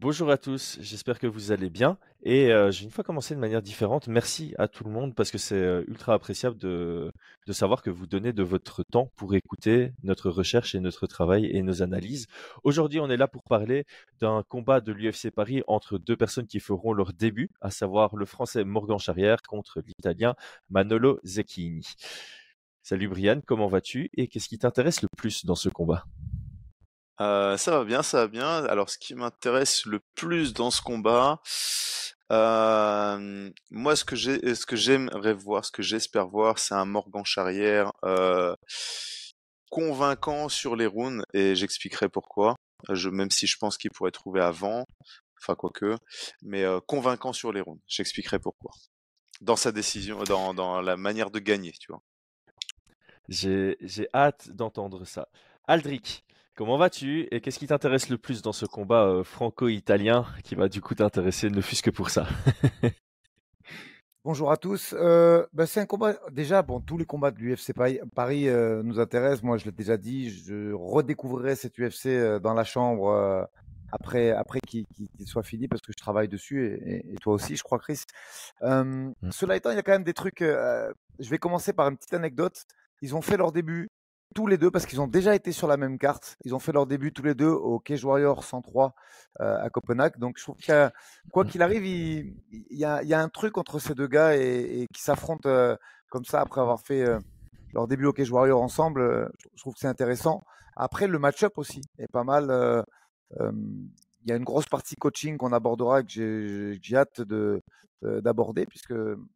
Bonjour à tous, j'espère que vous allez bien. Et euh, j'ai une fois commencé de manière différente. Merci à tout le monde parce que c'est euh, ultra appréciable de, savoir que vous donnez de votre temps pour écouter notre recherche et notre travail et nos analyses. Aujourd'hui, on est là pour parler d'un combat de l'UFC Paris entre deux personnes qui feront leur début, à savoir le français Morgan Charrière contre l'italien Manolo Zecchini. Salut Brian, comment vas-tu et qu'est-ce qui t'intéresse le plus dans ce combat? Euh, ça va bien, ça va bien. Alors, ce qui m'intéresse le plus dans ce combat, euh, moi, ce que j'ai, ce que j'aimerais voir, ce que j'espère voir, c'est un Morgan Charrière euh, convaincant sur les rounds, et j'expliquerai pourquoi. Je, même si je pense qu'il pourrait trouver avant, enfin quoique, mais convaincant sur les rounds. J'expliquerai pourquoi. Dans sa décision, dans, dans la manière de gagner, tu vois. J'ai, hâte d'entendre ça. Aldric, Comment vas-tu et qu'est-ce qui t'intéresse le plus dans ce combat euh, franco-italien qui va du coup t'intéresser ne fût-ce que pour ça? Bonjour à tous. Euh, bah, c'est un combat. Déjà, bon, tous les combats de l'UFC Paris, euh, nous intéressent. Moi, je l'ai déjà dit, je redécouvrirai cet UFC dans la chambre après, après qu'il soit fini parce que je travaille dessus et, toi aussi, je crois, Chris. Mmh. Cela étant, il y a quand même des trucs. je vais commencer par une petite anecdote. Ils ont fait leur début tous les deux parce qu'ils ont déjà été sur la même carte. Ils ont fait leur début tous les deux au Cage Warrior 103 euh, à Copenhague. Donc je trouve qu'il quoi qu'il arrive, il, y a, un truc entre ces deux gars et, qui s'affrontent euh, comme ça après avoir fait euh, leur début au Cage Warrior ensemble. je trouve que c'est intéressant. Après le match-up aussi est pas mal il y a une grosse partie coaching qu'on abordera que j'ai hâte de d'aborder puisque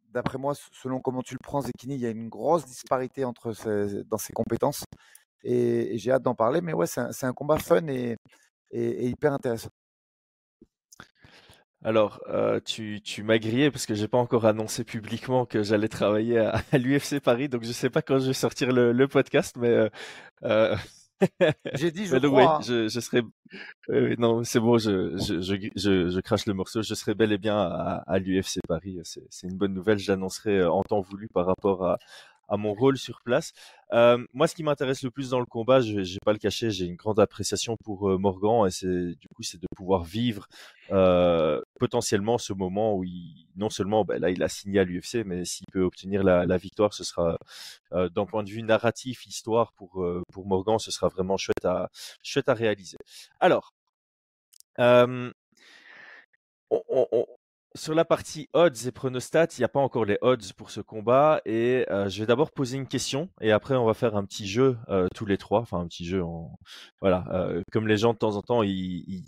d'après moi, selon comment tu le prends, Zekini, il y a une grosse disparité entre dans ses compétences et, j'ai hâte d'en parler. Mais ouais, c'est un, combat fun et, et, hyper intéressant. Alors, euh, tu, tu m'as grillé parce que j'ai pas encore annoncé publiquement que j'allais travailler à, l'UFC Paris, donc je sais pas quand je vais sortir le, podcast, mais euh, euh J'ai dit, je crois. je, je serai. non, c'est bon, je, je, je, je, crache le morceau. Je serai bel et bien à, à l'UFC Paris. C'est une bonne nouvelle. J'annoncerai euh, en temps voulu par rapport à, à mon rôle sur place. Euh, moi, ce qui m'intéresse le plus dans le combat, je vais pas le cacher, j'ai une grande appréciation pour euh, Morgan et c'est du coup c'est de pouvoir vivre euh, potentiellement ce moment où il non seulement ben, là il a signé à l'UFC, mais s'il peut obtenir la, la, victoire, ce sera euh, d'un point de vue narratif, histoire pour euh, pour Morgan, ce sera vraiment chouette à chouette à réaliser. Alors. Euh, on, on, sur la partie odds et pronostats, il n'y a pas encore les odds pour ce combat et euh, je vais d'abord poser une question et après on va faire un petit jeu euh, tous les trois, enfin un petit jeu en voilà, euh, comme les gens de temps en temps ils, ils,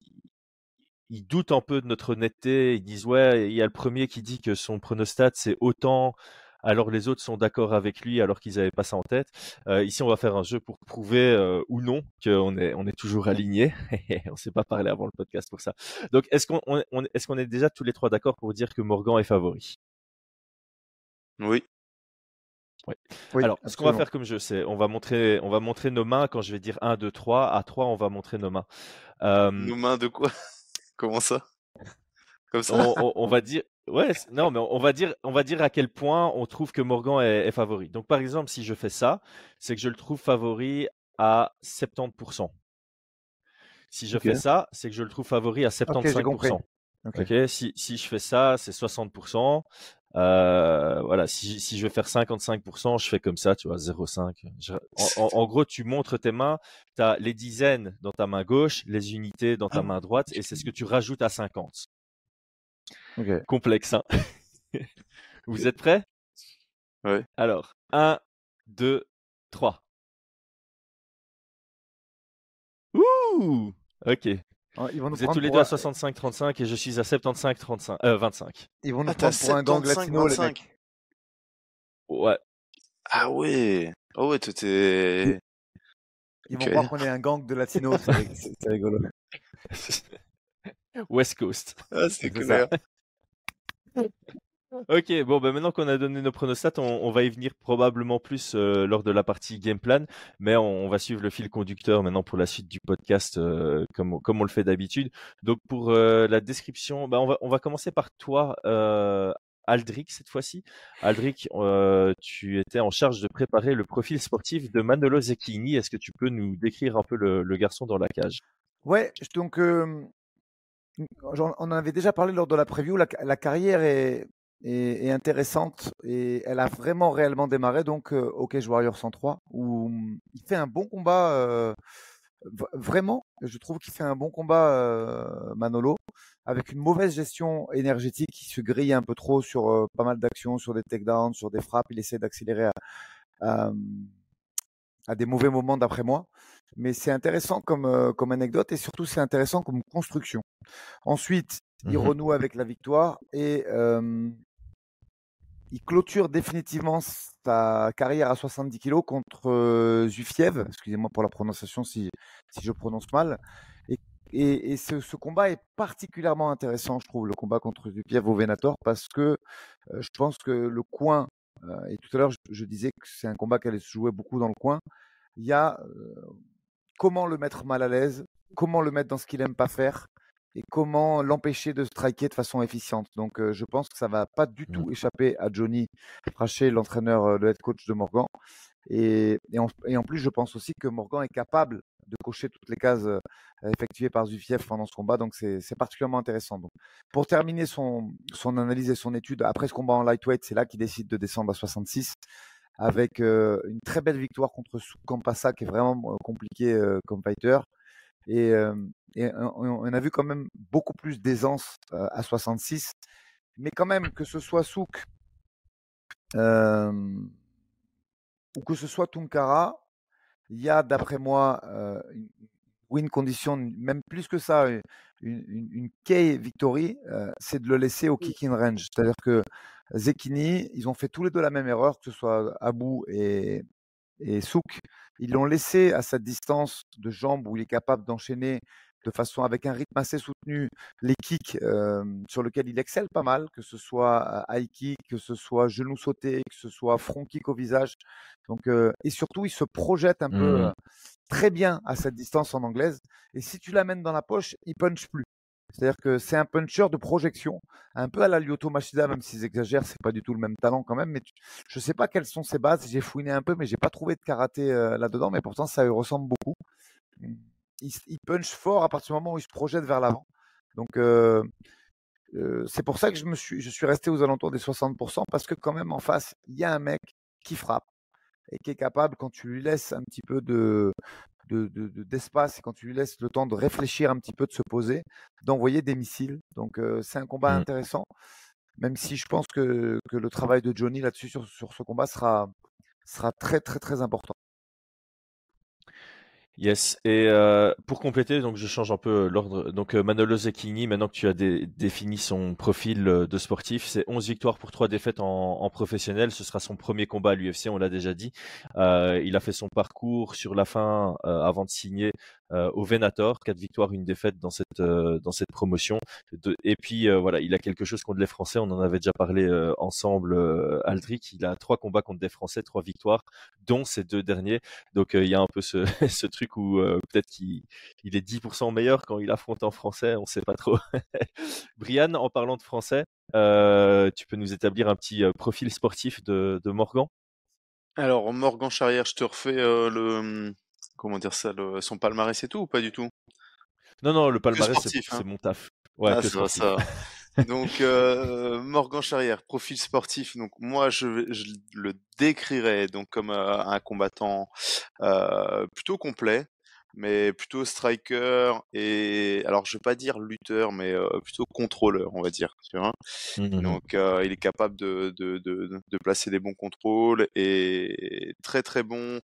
ils, doutent un peu de notre honnêteté, ils disent ouais, il y a le premier qui dit que son pronostat c'est autant alors les autres sont d'accord avec lui alors qu'ils n'avaient pas ça en tête. Euh, ici, on va faire un jeu pour prouver euh, ou non qu'on est, on est toujours aligné. on ne s'est pas parlé avant le podcast pour ça. Donc, est-ce qu'on on, est, qu'on est déjà tous les trois d'accord pour dire que Morgan est favori? Oui. Oui. Alors, ce qu'on va faire comme jeu, c'est on va montrer, on va montrer nos mains quand je vais dire 1, 2, 3. À 3, on va montrer nos mains. Euh... Nos mains de quoi? Comment ça? Comme ça? on, on, on, va dire, Ouais, non, mais on va dire, on va dire à quel point on trouve que Morgan est, favori. Donc, par exemple, si je fais ça, c'est que je le trouve favori à 70%. Si je fais ça, c'est que je le trouve favori à 75%. Ok, Si, si je fais ça, c'est 60%. Euh, voilà, si, si je veux faire 55%, je fais comme ça, tu vois, 0,5. En, en, gros, tu montres tes mains, tu as les dizaines dans ta main gauche, les unités dans ta main droite, et c'est ce que tu rajoutes à 50. Complexe, hein Vous êtes prêts? Oui. Alors, 1, 2, 3. Ouh Ok. Oh, ils vont nous Vous êtes tous les deux à 65-35 et je suis à 75-35. Euh, 25. Ils vont nous ah, prendre pour un gang latino, les mecs. Ouais. Ah ouais. Oh ouais, tout est... Ils vont croire qu'on est un gang de latinos, c'est rigolo. West Coast. Ah, c'est clair. Ok, bon, ben maintenant qu'on a donné nos pronostats, on, va y venir probablement plus euh, lors de la partie game plan, mais on, va suivre le fil conducteur maintenant pour la suite du podcast euh, comme, comme on le fait d'habitude. Donc pour euh, la description, ben on, va, on va commencer par toi, Aldric, cette fois-ci. Aldric, tu étais en charge de préparer le profil sportif de Manolo Zecchini. Est-ce que tu peux nous décrire un peu le, le garçon dans la cage? Ouais, donc on en avait déjà parlé lors de la preview, la, la carrière est, est, intéressante et elle a vraiment réellement démarré donc euh, Cage Warrior 103 où il fait un bon combat. Euh, vraiment, je trouve qu'il fait un bon combat euh, Manolo avec une mauvaise gestion énergétique. qui se grille un peu trop sur pas mal d'actions, sur des takedowns, sur des frappes. Il essaie d'accélérer à, à, des mauvais moments d'après moi. Mais c'est intéressant comme, comme anecdote et surtout c'est intéressant comme construction. Ensuite, il mmh renoue avec la victoire et il clôture définitivement sa carrière à 70 kg contre Zufiev. Excusez-moi pour la prononciation si, si je prononce mal. Et, et, ce, combat est particulièrement intéressant, je trouve, le combat contre Zufiev au Venator, parce que je pense que le coin, et tout à l'heure je, disais que c'est un combat qui allait se jouer beaucoup dans le coin, il y a comment le mettre mal à l'aise, comment le mettre dans ce qu'il aime pas faire, et comment l'empêcher de striker de façon efficiente. Donc, je pense que ça va pas du mmh. tout échapper à Johnny Fraché, l'entraîneur, le head coach de Morgan. Et, en, plus, je pense aussi que Morgan est capable de cocher toutes les cases effectuées par Zufiev pendant ce combat. Donc, c'est particulièrement intéressant. Donc, pour terminer son, son analyse et son étude, après ce combat en lightweight, c'est là qu'il décide de descendre à 66 avec une très belle victoire contre Kampasa qui est vraiment compliqué comme fighter. Et, on, a vu quand même beaucoup plus d'aisance à 66. Mais quand même, que ce soit Souk ou que ce soit Tunkara, il y a, d'après moi, une win condition, même plus que ça, une, une, key victory, c'est de le laisser au kick in range. C'est-à-dire que Zekini, ils ont fait tous les deux la même erreur, que ce soit Abou et, et Souk. Ils l'ont laissé à cette distance de jambes où il est capable d'enchaîner de façon avec un rythme assez soutenu les kicks sur lesquels il excelle pas mal, que ce soit high kick, que ce soit genou sauté, que ce soit front kick au visage. Donc et surtout il se projette un peu mmh. très bien à cette distance en anglaise. Et si tu l'amènes dans la poche, il punch plus. C'est-à-dire que c'est un puncher de projection, un peu à la Lyoto Machida, même s'ils exagèrent, c'est pas du tout le même talent quand même. Mais je sais pas quelles sont ses bases. J'ai fouiné un peu, mais j'ai pas trouvé de karaté là-dedans. Mais pourtant, ça lui ressemble beaucoup. Mmh il, punch fort à partir du moment où il se projette vers l'avant. Donc c'est pour ça que je me suis, je suis resté aux alentours des 60% parce que quand même en face, il y a un mec qui frappe et qui est capable, quand tu lui laisses un petit peu de, d'espace et quand tu lui laisses le temps de réfléchir un petit peu, de se poser, d'envoyer des missiles. Donc c'est un combat mmh. intéressant, même si je pense que, que le travail de Johnny là-dessus sur, sur ce combat sera, sera très très très important. Yes, et pour compléter, donc je change un peu l'ordre. Donc Manolo Zecchini, maintenant que tu as défini son profil de sportif, c'est 11 victoires pour 3 défaites en, professionnel. Ce sera son premier combat à l'UFC, on l'a déjà dit. il a fait son parcours sur la fin avant de signer euh, au Venator, quatre victoires, une défaite dans cette euh, dans cette promotion. et puis euh, voilà, il a quelque chose contre les Français. On en avait déjà parlé ensemble. Aldric, il a trois combats contre des Français, trois victoires, dont ces deux derniers. Donc il y a un peu ce, ce truc où peut-être qu'il il est 10% meilleur quand il affronte en français. On sait pas trop. Brian, en parlant de français, tu peux nous établir un petit profil sportif de, de Morgan? Alors, Morgan Charrière, je te refais le, comment dire ça, son palmarès et tout ou pas du tout? Non, non, le palmarès, c'est hein. mon taf. Ouais, ah, ça, ça. Donc euh, Morgan Charrière, profil sportif. Donc moi je, je le décrirais donc comme euh, un combattant euh, plutôt complet, mais plutôt striker et alors je vais pas dire lutteur, mais plutôt contrôleur, on va dire. Tu vois mmh. Donc il est capable de, de, de, de, placer des bons contrôles et très très bon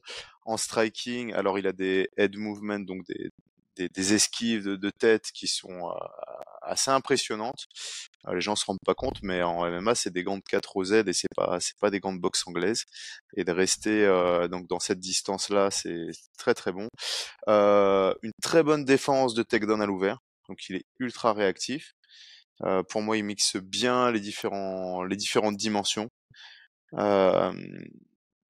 en striking. Alors il a des head movements, donc des, des, esquives de, tête qui sont assez impressionnantes. les gens se rendent pas compte, mais en MMA c'est des gants de 4 OZ et c'est pas pas des gants de boxe anglaise. Et de rester donc dans cette distance là, c'est très très bon. Une très bonne défense de takedown à l'ouvert, donc il est ultra réactif. Pour moi, il mixe bien les différents différentes dimensions.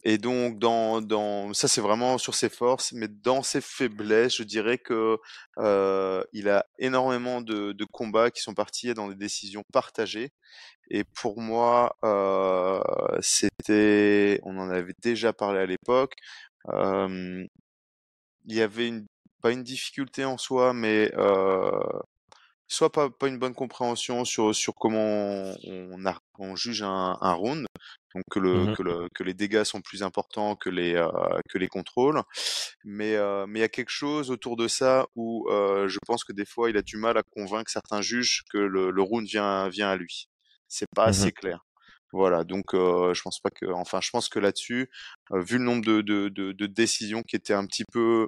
Et donc, dans, dans ça, c'est vraiment sur ses forces, mais dans ses faiblesses, je dirais que euh, il a énormément de, combats qui sont partis dans des décisions partagées. Et pour moi, euh, c'était, on en avait déjà parlé à l'époque. Il y avait une, pas une difficulté en soi, mais euh, soit pas, pas une bonne compréhension sur, sur comment on, juge un round, donc que, le, Mmh que, le, que les dégâts sont plus importants que les, euh, que les contrôles. Mais euh, mais il y a quelque chose autour de ça où euh, je pense que des fois il a du mal à convaincre certains juges que le, le round vient, vient à lui. C'est pas Mmh assez clair. Voilà, donc euh, je pense pas que, enfin, je pense que là-dessus, euh, vu le nombre de, de, de, de décisions qui étaient un petit peu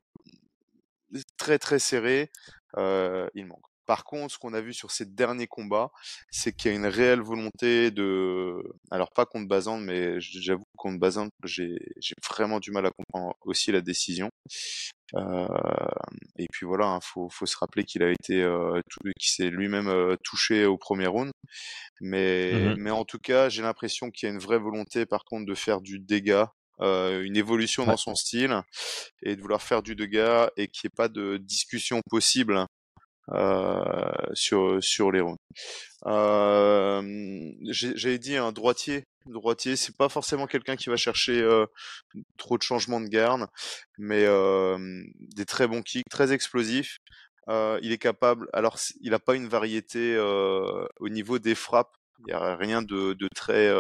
très très serrées, euh, il manque. Par contre, ce qu'on a vu sur ces derniers combats, c'est qu'il y a une réelle volonté de, alors pas contre Bazan, mais j'avoue contre Bazan, j'ai vraiment du mal à comprendre aussi la décision. Euh, et puis voilà, hein, faut faut se rappeler qu'il a été, euh, qu'il s'est lui-même euh, touché au premier round. Mais Mmh mais en tout cas, j'ai l'impression qu'il y a une vraie volonté, par contre, de faire du dégât. euh, une évolution Ouais. dans son style et de vouloir faire du dégât et qu'il n'y ait pas de discussion possible sur sur les rounds. Euh, J'avais dit un droitier. Droitier, c'est pas forcément quelqu'un qui va chercher euh, trop de changements de garde, mais euh, des très bons kicks, très explosifs. Euh, il est capable. Alors, il n'a pas une variété euh, au niveau des frappes. Il n'y a rien de, de très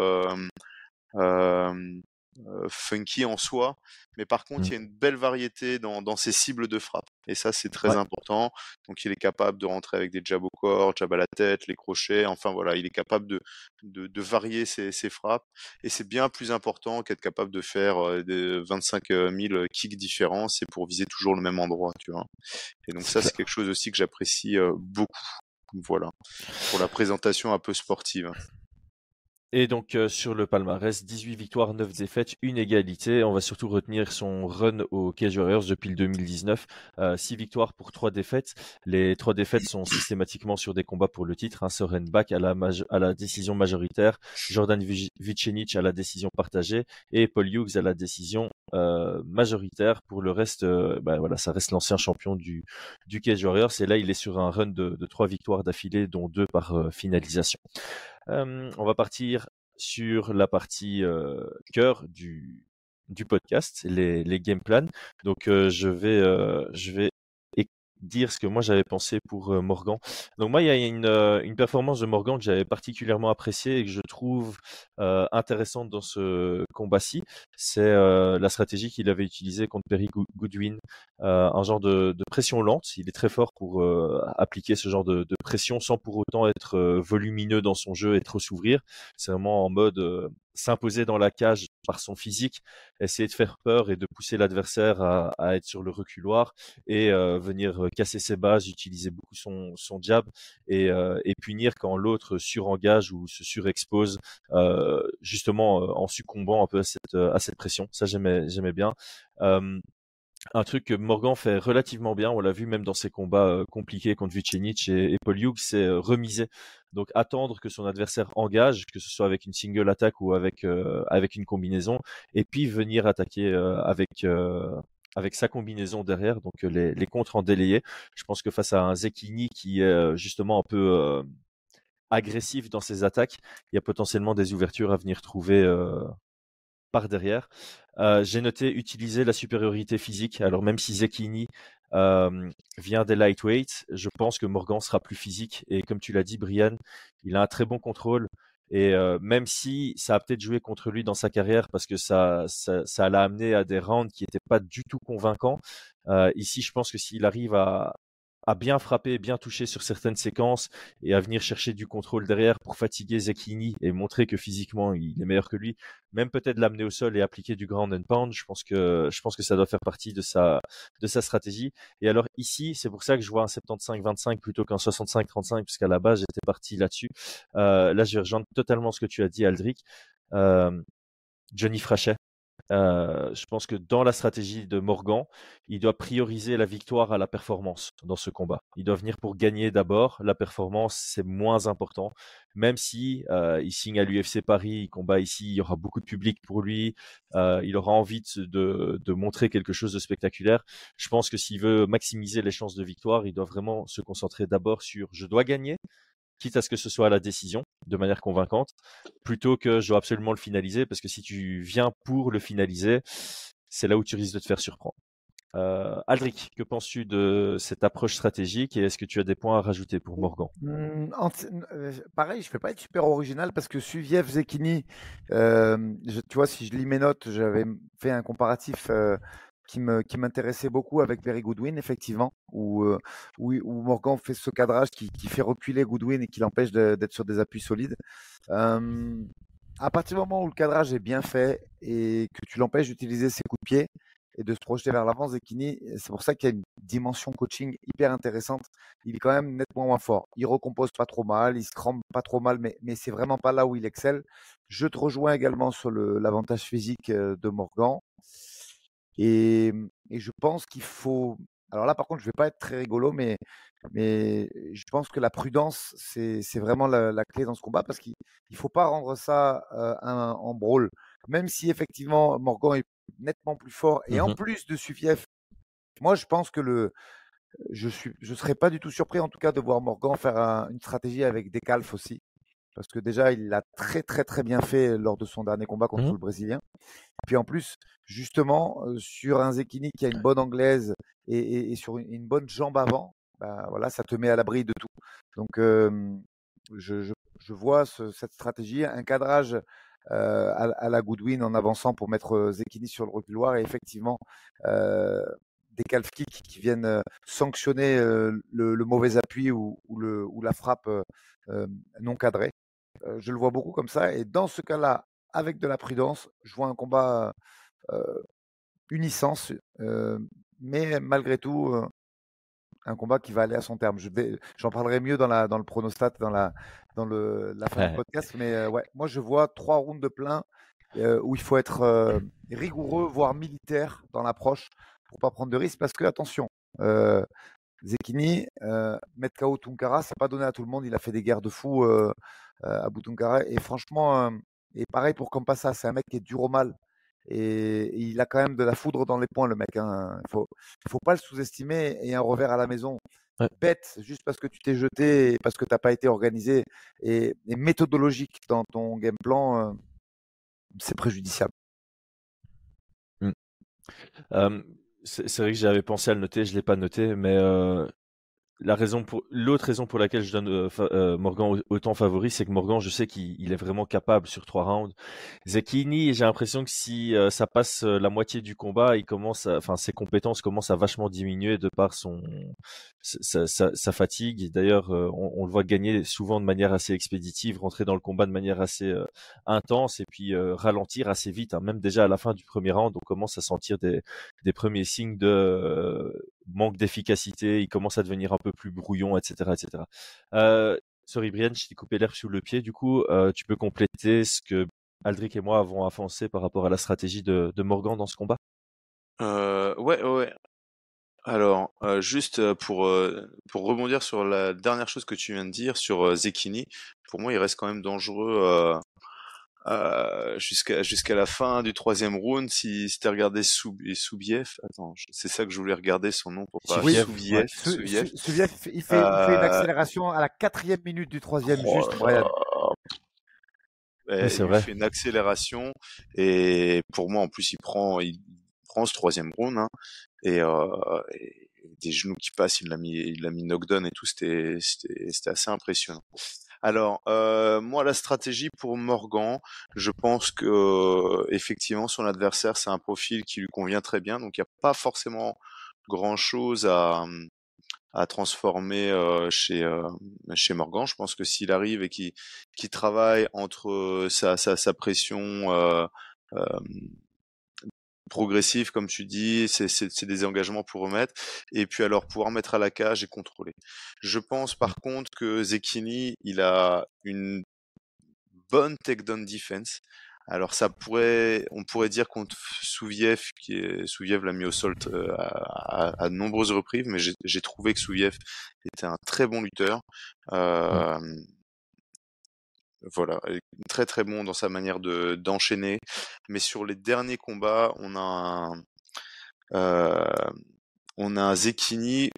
euh, euh, euh, funky en soi, mais par contre, Mmh. il y a une belle variété dans, dans ses cibles de frappe. Et ça, c'est très Ouais. important. Donc, il est capable de rentrer avec des jabs au corps, jabs à la tête, les crochets. Enfin, voilà, il est capable de, de, de varier ses, ses frappes. Et c'est bien plus important qu'être capable de faire euh, des 25 000 kicks différents. C'est pour viser toujours le même endroit, tu vois. Et donc, ça, c'est quelque chose aussi que j'apprécie euh, beaucoup. Voilà. Pour la présentation un peu sportive. Et donc euh, sur le palmarès, 18 victoires, 9 défaites, une égalité. On va surtout retenir son run au Cage Warriors depuis le 2019. Euh, 6 victoires pour 3 défaites. Les 3 défaites sont systématiquement sur des combats pour le titre. Hein. Soren Bach à la, à la décision majoritaire, Jordan Vic- Vicenic à la décision partagée et Paul Hughes à la décision euh, majoritaire. Pour le reste, euh, bah, voilà, ça reste l'ancien champion du, du Cage Warriors. Et là, il est sur un run de, de 3 victoires d'affilée, dont 2 par euh, finalisation. On va partir sur la partie cœur du, du podcast, les, les game plans. Donc je vais euh, je vais dire ce que moi j'avais pensé pour Morgan. Donc moi il y a une, performance de Morgan que j'avais particulièrement appréciée et que je trouve intéressante dans ce combat-ci. C'est la stratégie qu'il avait utilisée contre Perry Goodwin, un genre de, pression lente. Il est très fort pour appliquer ce genre de, pression sans pour autant être volumineux dans son jeu et trop s'ouvrir. C'est vraiment en mode s'imposer dans la cage par son physique, essayer de faire peur et de pousser l'adversaire à, à être sur le reculoir et euh, venir casser ses bases, utiliser beaucoup son, son et, euh, et punir quand l'autre surengage ou se surexpose, euh, justement euh, en succombant un peu à cette, à cette pression. Ça, j'aimais, j'aimais bien. Un truc que Morgan fait relativement bien, on l'a vu même dans ses combats euh, compliqués contre Vucenic et, et Paul Hughes, c'est euh, remiser. Donc attendre que son adversaire engage, que ce soit avec une single attaque ou avec euh, avec une combinaison, et puis venir attaquer euh, avec avec sa combinaison derrière, donc les, les contres en délayé. Je pense que face à un Zekini qui est justement un peu agressif dans ses attaques, il y a potentiellement des ouvertures à venir trouver par derrière. J'ai noté utiliser la supériorité physique. Alors même si Zekini vient des lightweights, je pense que Morgan sera plus physique. Et comme tu l'as dit, Brian, il a un très bon contrôle. Et même si ça a peut-être joué contre lui dans sa carrière parce que ça, ça, l'a amené à des rounds qui n'étaient pas du tout convaincants, ici je pense que s'il arrive à, à bien frapper, bien toucher sur certaines séquences et à venir chercher du contrôle derrière pour fatiguer Zekini et montrer que physiquement il est meilleur que lui, même peut-être l'amener au sol et appliquer du ground and pound, je pense que je pense que ça doit faire partie de sa de sa stratégie. Et alors ici, c'est pour ça que je vois un 75-25 plutôt qu'un 65-35 puisqu'à la base j'étais parti là-dessus. Euh, là, je rejoindre totalement ce que tu as dit, Aldric. Euh, Johnny Frachet. Euh, je pense que dans la stratégie de Morgan, il doit prioriser la victoire à la performance dans ce combat. Il doit venir pour gagner d'abord. La performance, c'est moins important. Même si euh, il signe à l'UFC Paris, il combat ici, il y aura beaucoup de public pour lui. Euh, il aura envie de, montrer quelque chose de spectaculaire. Je pense que s'il veut maximiser les chances de victoire, il doit vraiment se concentrer d'abord sur je dois gagner à ce que ce soit la décision de manière convaincante, plutôt que je dois absolument le finaliser, parce que si tu viens pour le finaliser, c'est là où tu risques de te faire surprendre. Euh, Aldric, que penses-tu de cette approche stratégique et est-ce que tu as des points à rajouter pour Morgan? Mmh, euh, Pareil, je ne vais pas être super original parce que Suviev Zekini, euh, tu vois, si je lis mes notes, j'avais fait un comparatif qui m'intéressait beaucoup avec Perry Goodwin, effectivement, où, où, Morgan fait ce cadrage qui, fait reculer Goodwin et qui l'empêche d'être sur des appuis solides. à partir du moment où le cadrage est bien fait et que tu l'empêches d'utiliser ses coups de pied, et de se projeter vers l'avant. Zekini, c'est pour ça qu'il y a une dimension coaching hyper intéressante. Il est quand même nettement moins fort. Il recompose pas trop mal, il se crampe pas trop mal, mais, mais c'est vraiment pas là où il excelle. Je te rejoins également sur l'avantage physique euh, de Morgan. Et, et je pense qu'il faut. Alors là, par contre, je vais pas être très rigolo, mais, mais je pense que la prudence, c'est vraiment la, clé dans ce combat parce qu'il ne faut pas rendre ça euh, en brawl. Même si effectivement Morgan est nettement plus fort. Et en mmh plus de Sufiev, moi, je pense que le, je suis, je serais pas du tout surpris, en tout cas, de voir Morgan faire une stratégie avec Decalf aussi. Parce que déjà, il l'a très, très, très bien fait lors de son dernier combat contre mmh le Brésilien. Puis en plus, justement, sur un Zekini qui a une bonne anglaise et, sur une, bonne jambe avant, bah, voilà, ça te met à l'abri de tout. Donc, je, je, vois cette stratégie, un cadrage euh, à, la Goodwin en avançant pour mettre euh, Zekini sur le reculoir et effectivement euh, des calf kicks qui viennent sanctionner le, mauvais appui ou, le, ou la frappe non cadrée. Je le vois beaucoup comme ça et dans ce cas-là, avec de la prudence, je vois un combat unissance, mais malgré tout, un combat qui va aller à son terme. J'en parlerai mieux dans, la, dans le pronostat, dans la, dans le, la fin du podcast. Mais euh, ouais, moi, je vois trois rounds de plein euh, où il faut être euh, rigoureux, voire militaire dans l'approche pour pas prendre de risques. Parce que, attention, Zekini, mettre KO Tunkara, c'est pas donné à tout le monde. Il a fait des guerres de fou à Tunkara. Et franchement, et pareil pour Campassa, c'est un mec qui est dur au mal. Et, il a quand même de la foudre dans les points, le mec. Hein. Il faut, faut pas le sous-estimer. Et un revers à la maison, bête, juste parce que tu t'es jeté, et parce que tu n'as pas été organisé et, méthodologique dans ton game plan, euh, c'est préjudiciable. Mmh. C'est vrai que j'avais pensé à le noter, je l'ai pas noté, mais euh, la raison pour l'autre raison pour laquelle je donne euh, euh, Morgan autant favori, c'est que Morgan, je sais qu'il est vraiment capable sur trois rounds. Zekini, j'ai l'impression que si euh, ça passe la moitié du combat, il commence, enfin ses compétences commencent à vachement diminuer de par son sa, fatigue. D'ailleurs, on, le voit gagner souvent de manière assez expéditive, rentrer dans le combat de manière assez intense et puis ralentir assez vite. Hein. Même déjà à la fin du premier round, on commence à sentir des, des premiers signes de manque d'efficacité. Il commence à devenir un peu plus brouillon, etc., etc. Euh, sorry Brian, je t'ai coupé l'herbe sous le pied. Du coup, euh, tu peux compléter ce que Aldric et moi avons avancé par rapport à la stratégie de, Morgan dans ce combat? Euh, Ouais, ouais. Alors, euh, juste pour, pour rebondir sur la dernière chose que tu viens de dire sur Zekini, pour moi, il reste quand même dangereux euh, jusqu'à jusqu'à la fin du troisième round. Si, si t'as regardé Soub Soubiev, attends, c'est ça que je voulais regarder son nom pour pas. Soubiev, Soubiev, Soubiev. Soubiev, il fait, euh... il fait une accélération à la quatrième minute du troisième oh, juste. Brian. Ouais, il vrai. fait une accélération et pour moi en plus il prend il prend ce troisième round hein, et, euh, et, des genoux qui passent il l'a mis il l'a mis knockdown et tout c'était c'était assez impressionnant alors, euh, moi, la stratégie pour Morgan, je pense que euh, effectivement, son adversaire, c'est un profil qui lui convient très bien, donc il n'y a pas forcément grand-chose à, à transformer euh, chez chez Morgan. Je pense que s'il arrive et qu'il travaille entre sa, sa pression progressif, comme tu dis, c'est des engagements pour remettre, et puis alors pouvoir mettre à la cage et contrôler. Je pense par contre que Zekini, il a une bonne takedown defense. Alors ça pourrait, on pourrait dire contre Souviev, qui est Souviev l'a mis au sol euh, à, de nombreuses reprises, mais j'ai trouvé que Souviev était un très bon lutteur. Euh, voilà, très très bon dans sa manière de d'enchaîner. Mais sur les derniers combats, on a un, euh, on a un Zekini,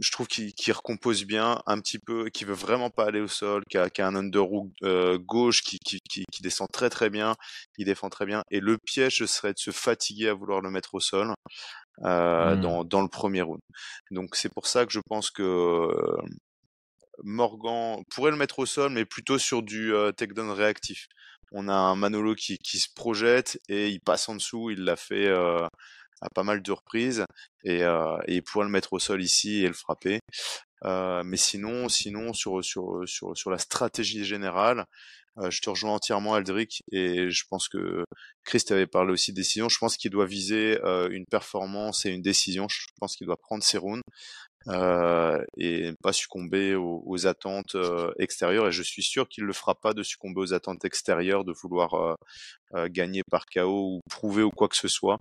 je trouve qu'il recompose bien un petit peu, qui veut vraiment pas aller au sol, qui a, qui a un underhook euh, gauche qui, qui, qui, qui, descend très très bien, il défend très bien. Et le piège serait de se fatiguer à vouloir le mettre au sol. euh, mmh. dans, dans le premier round. Donc c'est pour ça que je pense que Morgan pourrait le mettre au sol, mais plutôt sur du takedown réactif. On a un Manolo qui, qui, se projette et il passe en dessous, il l'a fait à pas mal de reprises et, il pourrait le mettre au sol ici et le frapper. mais sinon, sinon sur, la stratégie générale, je te rejoins entièrement Aldric et je pense que Chris avait parlé aussi de décision. Je pense qu'il doit viser une performance et une décision. Je pense qu'il doit prendre ses rounds euh, et pas succomber aux, attentes extérieures. Et je suis sûr qu'il ne le fera pas de succomber aux attentes extérieures, de vouloir gagner par chaos ou prouver ou quoi que ce soit.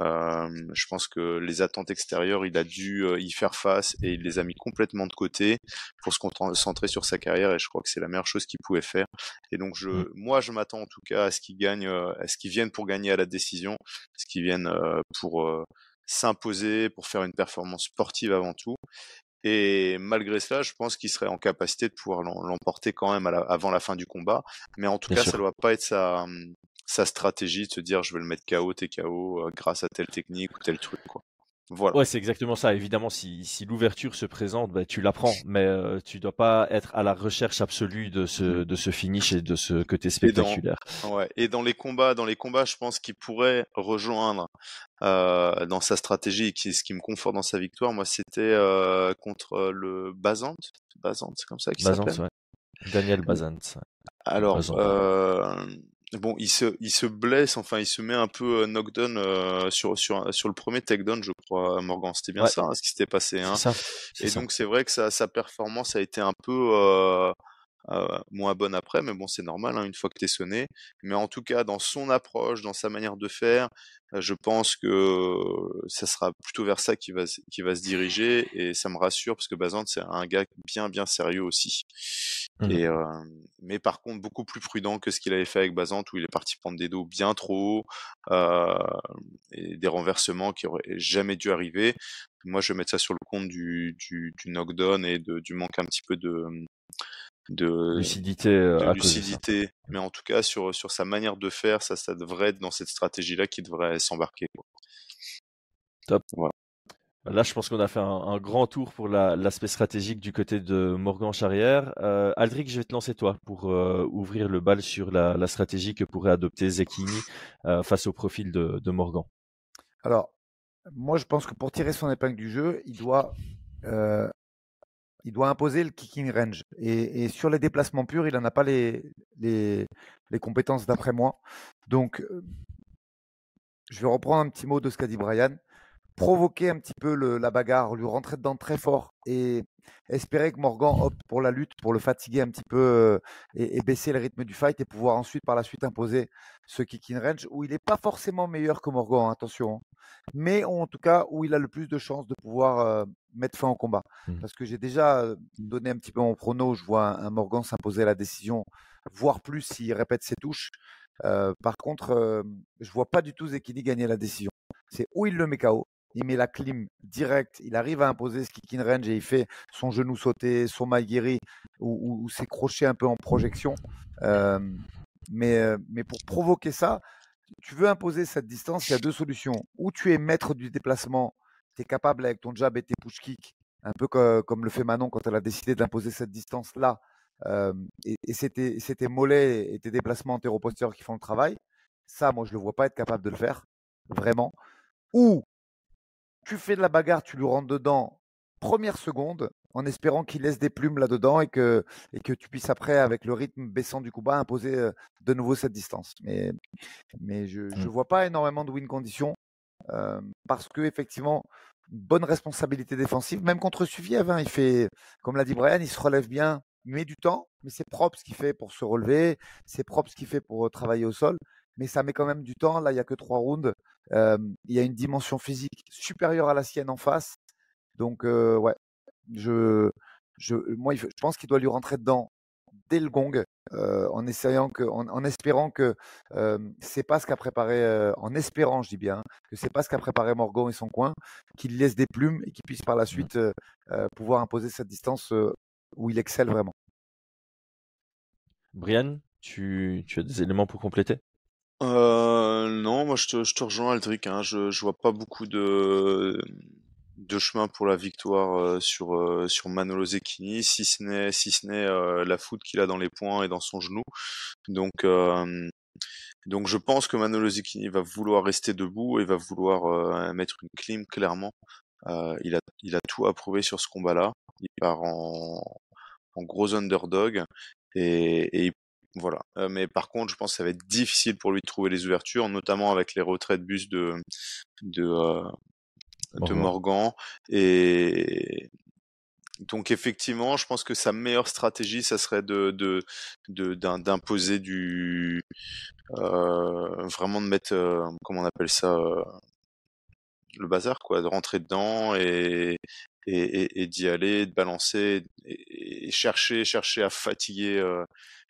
Euh, je pense que les attentes extérieures, il a dû y faire face et il les a mis complètement de côté pour se concentrer sur sa carrière et je crois que c'est la meilleure chose qu'il pouvait faire. Et donc je, mmh. moi, je m'attends en tout cas à ce qu'il gagne, à ce qu'il vienne pour gagner à la décision, ce qu'il vienne pour s'imposer, pour faire une performance sportive avant tout. Et malgré cela, je pense qu'il serait en capacité de pouvoir l'emporter quand même avant la fin du combat. Mais en tout cas, ça ne doit pas être sa, sa stratégie de se dire je vais le mettre KO, t'es KO euh, grâce à telle technique ou tel truc. Quoi. Voilà. Ouais, c'est exactement ça. Évidemment, si, si l'ouverture se présente, bah, tu l'apprends, mais euh, tu dois pas être à la recherche absolue de ce, mmh. de ce finish et de ce côté spectaculaire. Et dans, ouais, et dans les combats, dans les combats, je pense qu'il pourrait rejoindre euh, dans sa stratégie, qui, ce qui me conforte dans sa victoire, moi, c'était euh, contre le Bazant. Bazant, c'est comme ça qu'il s'appelle. Ouais. Daniel Bazant. Alors, Euh, Bon, il se, il se blesse, enfin, il se met un peu euh, knockdown euh, sur, sur, sur le premier takedown, je crois, Morgan. C'était bien ça, hein, ce qui s'était passé. Hein. Ça, Et donc, c'est vrai que sa, sa performance a été un peu euh, euh, moins bonne après, mais bon, c'est normal, hein, une fois que tu es sonné. Mais en tout cas, dans son approche, dans sa manière de faire, euh, je pense que ça sera plutôt vers ça qu'il va, qui va se diriger, et ça me rassure, parce que Bazant, c'est un gars bien, bien sérieux aussi. Mmh. Et, euh, mais par contre, beaucoup plus prudent que ce qu'il avait fait avec Bazant, où il est parti prendre des dos bien trop haut, euh, et des renversements qui auraient jamais dû arriver. Moi, je vais mettre ça sur le compte du, du, du knockdown et de, du manque un petit peu de, de lucidité, euh, lucidité. mais en tout cas sur sur sa manière de faire, ça ça devrait être dans cette stratégie là qui devrait s'embarquer. Top. Voilà. Là, je pense qu'on a fait un, grand tour pour l'aspect stratégique du côté de Morgan Charrière. Euh, Aldric, je vais te lancer toi pour euh, ouvrir le bal sur la, la, stratégie que pourrait adopter Zekini euh, face au profil de, de, Morgan. Alors, moi, je pense que pour tirer son épingle du jeu, il doit il doit imposer le kicking range. Et, sur les déplacements purs, il n'en a pas les, les, compétences d'après moi. Donc, euh, je vais reprendre un petit mot de ce qu'a dit Brian. Provoquer un petit peu la bagarre, lui rentrer dedans très fort et espérer que Morgan opte pour la lutte, pour le fatiguer un petit peu euh, et, baisser le rythme du fight et pouvoir ensuite, par la suite, imposer ce kicking range où il n'est pas forcément meilleur que Morgan, hein, attention. Hein. Mais en tout cas, où il a le plus de chances de pouvoir euh, mettre fin au combat. Mmh. Parce que j'ai déjà donné un petit peu mon prono. Je vois un, Morgan s'imposer la décision, voire plus s'il répète ses touches. par contre, je vois pas du tout Zekini gagner la décision. C'est où il le met KO. Il met la clim direct, il arrive à imposer ce kick in range et il fait son genou sauté, son maïguiri ou, ou, ses crochets un peu en projection. mais, mais pour provoquer ça, tu veux imposer cette distance, il y a deux solutions. Ou tu es maître du déplacement tu es capable avec ton jab et tes push kicks, un peu comme, le fait Manon quand elle a décidé d'imposer cette distance-là, et, et c'est tes mollets et tes déplacements antéro-postérieurs qui font le travail. Ça, moi, je ne le vois pas être capable de le faire, vraiment. Ou tu fais de la bagarre, tu lui rentres dedans première seconde, en espérant qu'il laisse des plumes là-dedans et que, et que tu puisses après, avec le rythme baissant du combat, imposer de nouveau cette distance. Mais, mais je ne mmh. vois pas énormément de win conditions parce que effectivement, bonne responsabilité défensive, même contre Suviev, hein, il fait, comme l'a dit Brian, il se relève bien, il met du temps, mais c'est propre ce qu'il fait pour se relever, c'est propre ce qu'il fait pour travailler au sol, mais ça met quand même du temps. Là, il n'y a que trois rounds. il y a une dimension physique supérieure à la sienne en face. Donc, ouais, je, je, moi, je pense qu'il doit lui rentrer dedans dès le gong, en essayant que, en, espérant que c'est pas ce qu'a préparé, en espérant, je dis bien, que c'est pas ce qu'a préparé Morgan et son coin, qu'il laisse des plumes et qu'il puisse par la mmh. suite pouvoir imposer cette distance où il excelle vraiment. Brian, tu, tu as des éléments pour compléter? Euh, non, moi je te, je te rejoins Aldric, hein. je, je vois pas beaucoup de, de chemin pour la victoire euh, sur, euh, sur Manolo Zecchini, si ce n'est si euh, la foot qu'il a dans les poings et dans son genou. Donc donc je pense que Manolo Zecchini va vouloir rester debout et va vouloir mettre une clim clairement. il a il a tout approuvé sur ce combat-là. Il part en en gros underdog et, et voilà. mais par contre, je pense que ça va être difficile pour lui de trouver les ouvertures, notamment avec les retraits de bus de de de Morgan. Et donc effectivement, je pense que sa meilleure stratégie, ça serait de d'imposer du euh, vraiment de mettre euh, comment on appelle ça euh, le bazar quoi, de rentrer dedans et et, et, d'y aller, de balancer et, chercher chercher à fatiguer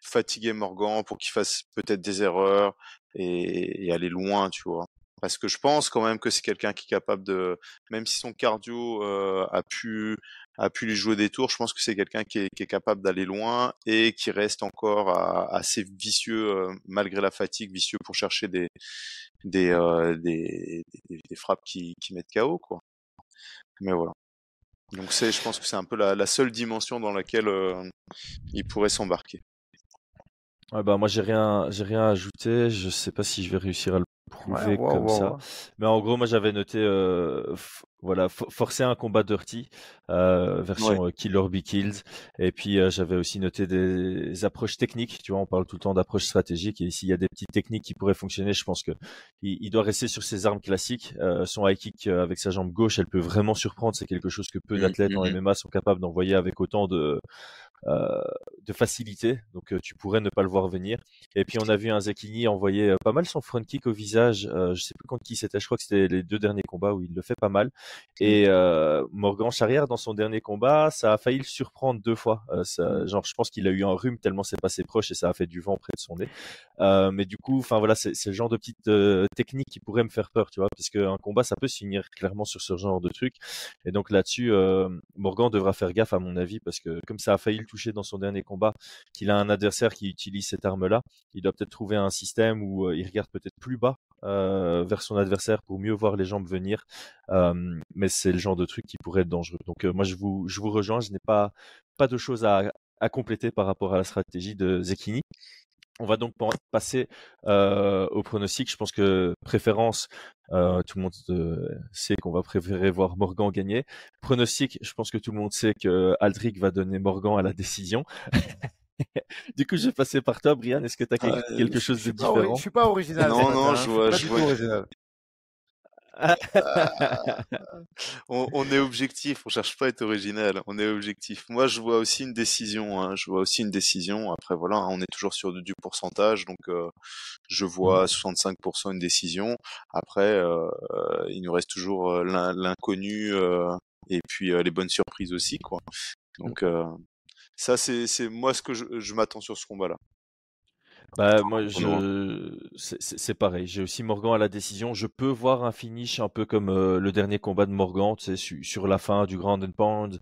fatiguer Morgan pour qu'il fasse peut-être des erreurs et, et aller loin, tu vois parce que je pense quand même que c'est quelqu'un qui est capable de, même si son cardio euh, a pu a pu lui jouer des tours, je pense que c'est quelqu'un qui est, qui est, capable d'aller loin et qui reste encore assez vicieux euh, malgré la fatigue, vicieux pour chercher des des, euh, des, des, frappes qui, qui mettent KO quoi. Mais voilà. Donc c'est, je pense que c'est un peu la, seule dimension dans laquelle il pourrait s'embarquer. Ouais, bah moi j'ai rien j'ai rien à ajouter, je sais pas si je vais réussir à le prouver comme ça. Mais en gros, moi j'avais noté euh, voilà forcer un combat dirty euh, version euh, Kill or Be Killed. Et puis euh, j'avais aussi noté des approches techniques, tu vois, on parle tout le temps d'approches stratégiques. Et ici il y a des petites techniques qui pourraient fonctionner, je pense que il, doit rester sur ses armes classiques, son high kick avec sa jambe gauche, elle peut vraiment surprendre, c'est quelque chose que peu mmh, d'athlètes en MMA mmh, mmh. sont capables d'envoyer avec autant de de facilité, donc tu pourrais ne pas le voir venir. Et puis on a vu un Zekini envoyer pas mal son front kick au visage. je sais plus contre qui c'était, je crois que c'était les deux derniers combats où il le fait pas mal. Et Morgan Charrière dans son dernier combat, ça a failli le surprendre deux fois. Ça, genre je pense qu'il a eu un rhume tellement c'est passé proche et ça a fait du vent près de son nez. mais du coup, enfin voilà, c'est le genre de petite technique qui pourrait me faire peur, tu vois, parce qu'un combat ça peut se finir clairement sur ce genre de truc. Et donc là-dessus, Morgan devra faire gaffe à mon avis parce que comme ça a failli le touché dans son dernier combat, qu'il a un adversaire qui utilise cette arme-là, il doit peut-être trouver un système où euh, il regarde peut-être plus bas euh, vers son adversaire pour mieux voir les jambes venir. Euh, mais c'est le genre de truc qui pourrait être dangereux. Donc moi je vous rejoins, je n'ai pas pas de choses à, à compléter par rapport à la stratégie de Zekini. On va donc passer euh, au pronostic. Je pense que préférence, euh, tout le monde euh, sait qu'on va préférer voir Morgan gagner. Pronostic, je pense que tout le monde sait que Aldric va donner Morgan à la décision. du coup, je vais passer par toi, Brian. Est-ce que tu as quelque, chose de différent? Je suis pas original. Non, non, je vois, je vois. on, est objectif, on cherche pas à être original, on est objectif. Moi, je vois aussi une décision, hein, je vois aussi une décision. Après, voilà, hein, on est toujours sur du pourcentage, donc euh, je vois 65% mmh. une décision. Après, euh, il nous reste toujours euh, l'inconnu et puis les bonnes surprises aussi, quoi. Donc ça, c'est moi ce que je m'attends sur ce combat-là. Bah moi je c'est pareil. J'ai aussi Morgan à la décision. Je peux voir un finish un peu comme euh, le dernier combat de Morgan, tu sais, sur la fin du Grand Pound,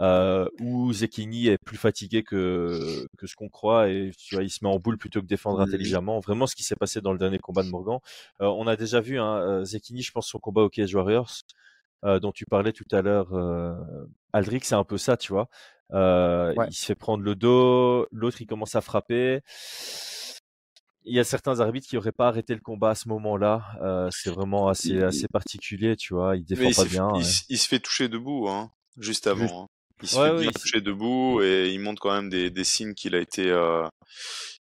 euh, où Zekini est plus fatigué que que ce qu'on croit et tu vois il se met en boule plutôt que défendre intelligemment. Vraiment ce qui s'est passé dans le dernier combat de Morgan. Euh, on a déjà vu hein, euh, Zekini, je pense son combat au Cage Warriors euh, dont tu parlais tout à l'heure, Aldric, c'est un peu ça, tu vois. Il se fait prendre le dos, l'autre il commence à frapper il y a certains arbitres qui auraient pas arrêté le combat à ce moment-là. Euh, c'est vraiment assez assez particulier, tu vois. Il défend pas bien. Il, se fait toucher debout, hein, juste avant. Hein. Il se fait bien toucher debout et il montre quand même des, des signes qu'il a été euh,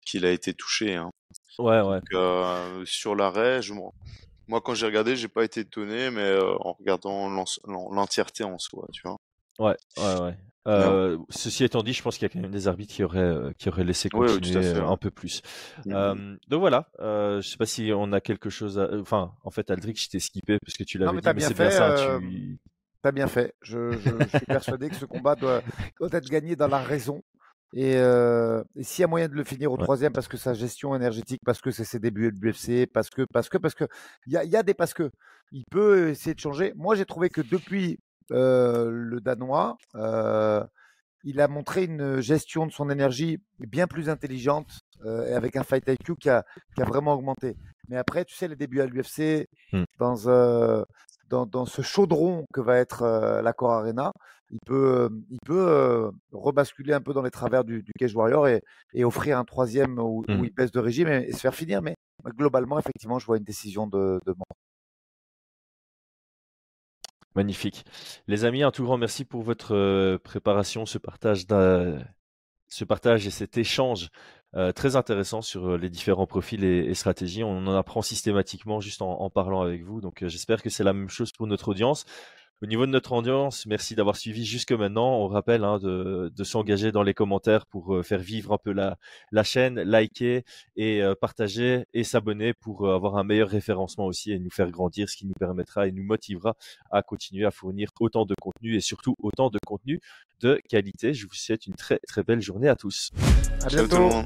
qu'il a été touché. Hein. Ouais, ouais. Donc, euh, sur l'arrêt, je moi quand j'ai regardé, j'ai pas été étonné, mais en regardant l'entièreté en soi, tu vois. Ouais, ouais, ouais. Euh, ceci étant dit, je pense qu'il y a quand même des arbitres qui auraient euh, qui auraient laissé continuer euh, un peu plus. Mmh donc voilà, euh, je sais pas si on a quelque chose. À... Enfin, en fait, Aldric, je t'ai skippé parce que tu l'avais dit, mais c'est bien ça. Tu T'as bien fait. Je, je, je suis persuadé que ce combat doit, doit, être gagné dans la raison. Et, euh, et s'il y a moyen de le finir au troisième parce que sa gestion énergétique, parce que c'est ses débuts de l'UFC, parce que, parce que, parce que, il y a, y a des parce que, il peut essayer de changer. Moi, j'ai trouvé que depuis le Danois, il a montré une gestion de son énergie bien plus intelligente et avec un fight IQ qui a, qui a vraiment augmenté. Mais après, tu sais, les débuts à l'UFC, Mmh. dans, dans, dans ce chaudron que va être euh, l'accord Arena, il peut, euh, il peut euh, rebasculer un peu dans les travers du, du Cage Warrior et, et offrir un troisième où, où Mmh. il pèse de régime et, et se faire finir. Mais globalement, effectivement, je vois une décision de, de mort. Magnifique. Les amis, un tout grand merci pour votre euh, préparation, ce partage, ce partage et cet échange euh, très intéressant sur euh, les différents profils et, stratégies. On en apprend systématiquement juste en, parlant avec vous. Donc, j'espère que c'est la même chose pour notre audience. Au niveau de notre audience, merci d'avoir suivi jusque maintenant. On rappelle hein, de, de s'engager dans les commentaires pour euh, faire vivre un peu la, la chaîne, liker et euh, partager et s'abonner pour euh, avoir un meilleur référencement aussi et nous faire grandir, ce qui nous permettra et nous motivera à continuer à fournir autant de contenu et surtout autant de contenu de qualité. Je vous souhaite une très très belle journée à tous. À Ciao tout le bientôt. monde.